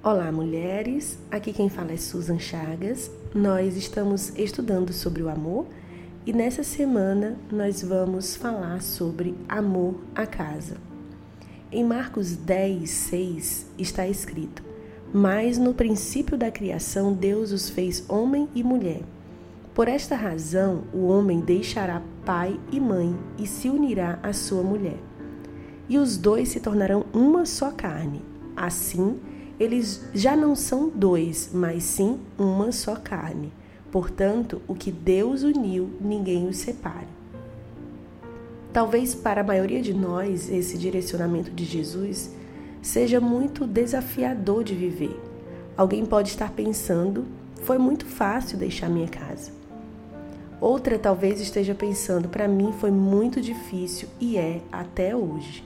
Olá, mulheres. Aqui quem fala é Susan Chagas. Nós estamos estudando sobre o amor e nessa semana nós vamos falar sobre amor à casa. Em Marcos 10, 6 está escrito: Mas no princípio da criação Deus os fez homem e mulher. Por esta razão, o homem deixará pai e mãe e se unirá à sua mulher. E os dois se tornarão uma só carne. Assim, eles já não são dois, mas sim uma só carne. Portanto, o que Deus uniu, ninguém os separe. Talvez para a maioria de nós esse direcionamento de Jesus seja muito desafiador de viver. Alguém pode estar pensando: foi muito fácil deixar minha casa. Outra talvez esteja pensando: para mim foi muito difícil e é até hoje.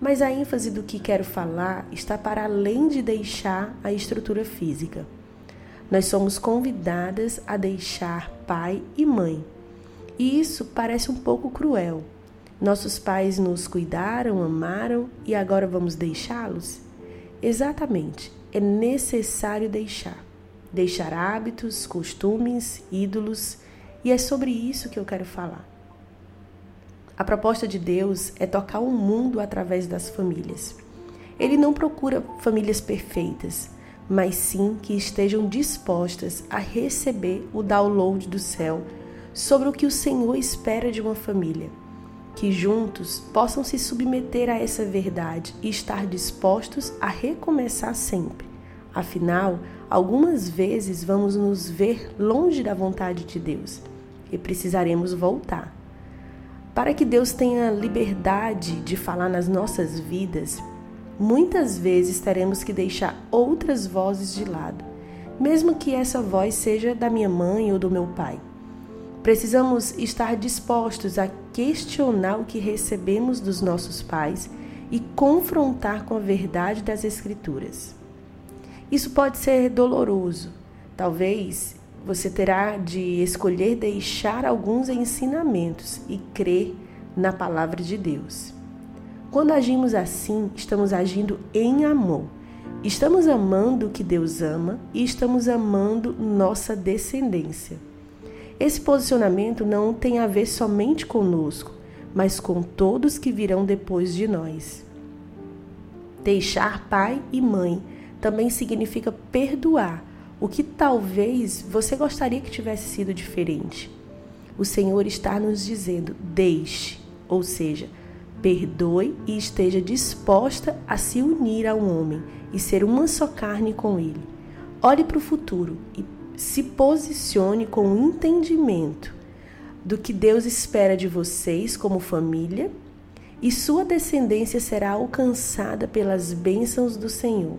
Mas a ênfase do que quero falar está para além de deixar a estrutura física. Nós somos convidadas a deixar pai e mãe. E isso parece um pouco cruel. Nossos pais nos cuidaram, amaram e agora vamos deixá-los? Exatamente, é necessário deixar. Deixar hábitos, costumes, ídolos, e é sobre isso que eu quero falar. A proposta de Deus é tocar o mundo através das famílias. Ele não procura famílias perfeitas, mas sim que estejam dispostas a receber o download do céu sobre o que o Senhor espera de uma família. Que juntos possam se submeter a essa verdade e estar dispostos a recomeçar sempre. Afinal, algumas vezes vamos nos ver longe da vontade de Deus e precisaremos voltar. Para que Deus tenha liberdade de falar nas nossas vidas, muitas vezes teremos que deixar outras vozes de lado, mesmo que essa voz seja da minha mãe ou do meu pai. Precisamos estar dispostos a questionar o que recebemos dos nossos pais e confrontar com a verdade das Escrituras. Isso pode ser doloroso. Talvez você terá de escolher deixar alguns ensinamentos e crer na palavra de Deus. Quando agimos assim, estamos agindo em amor. Estamos amando o que Deus ama e estamos amando nossa descendência. Esse posicionamento não tem a ver somente conosco, mas com todos que virão depois de nós. Deixar pai e mãe também significa perdoar o que talvez você gostaria que tivesse sido diferente. O Senhor está nos dizendo: deixe, ou seja, perdoe e esteja disposta a se unir a um homem e ser uma só carne com ele. Olhe para o futuro e se posicione com o entendimento do que Deus espera de vocês como família e sua descendência será alcançada pelas bênçãos do Senhor.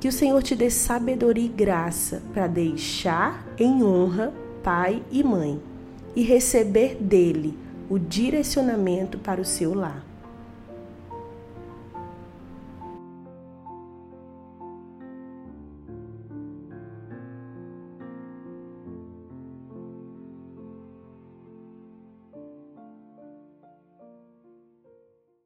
Que o Senhor te dê sabedoria e graça para deixar em honra pai e mãe e receber dele o direcionamento para o seu lar.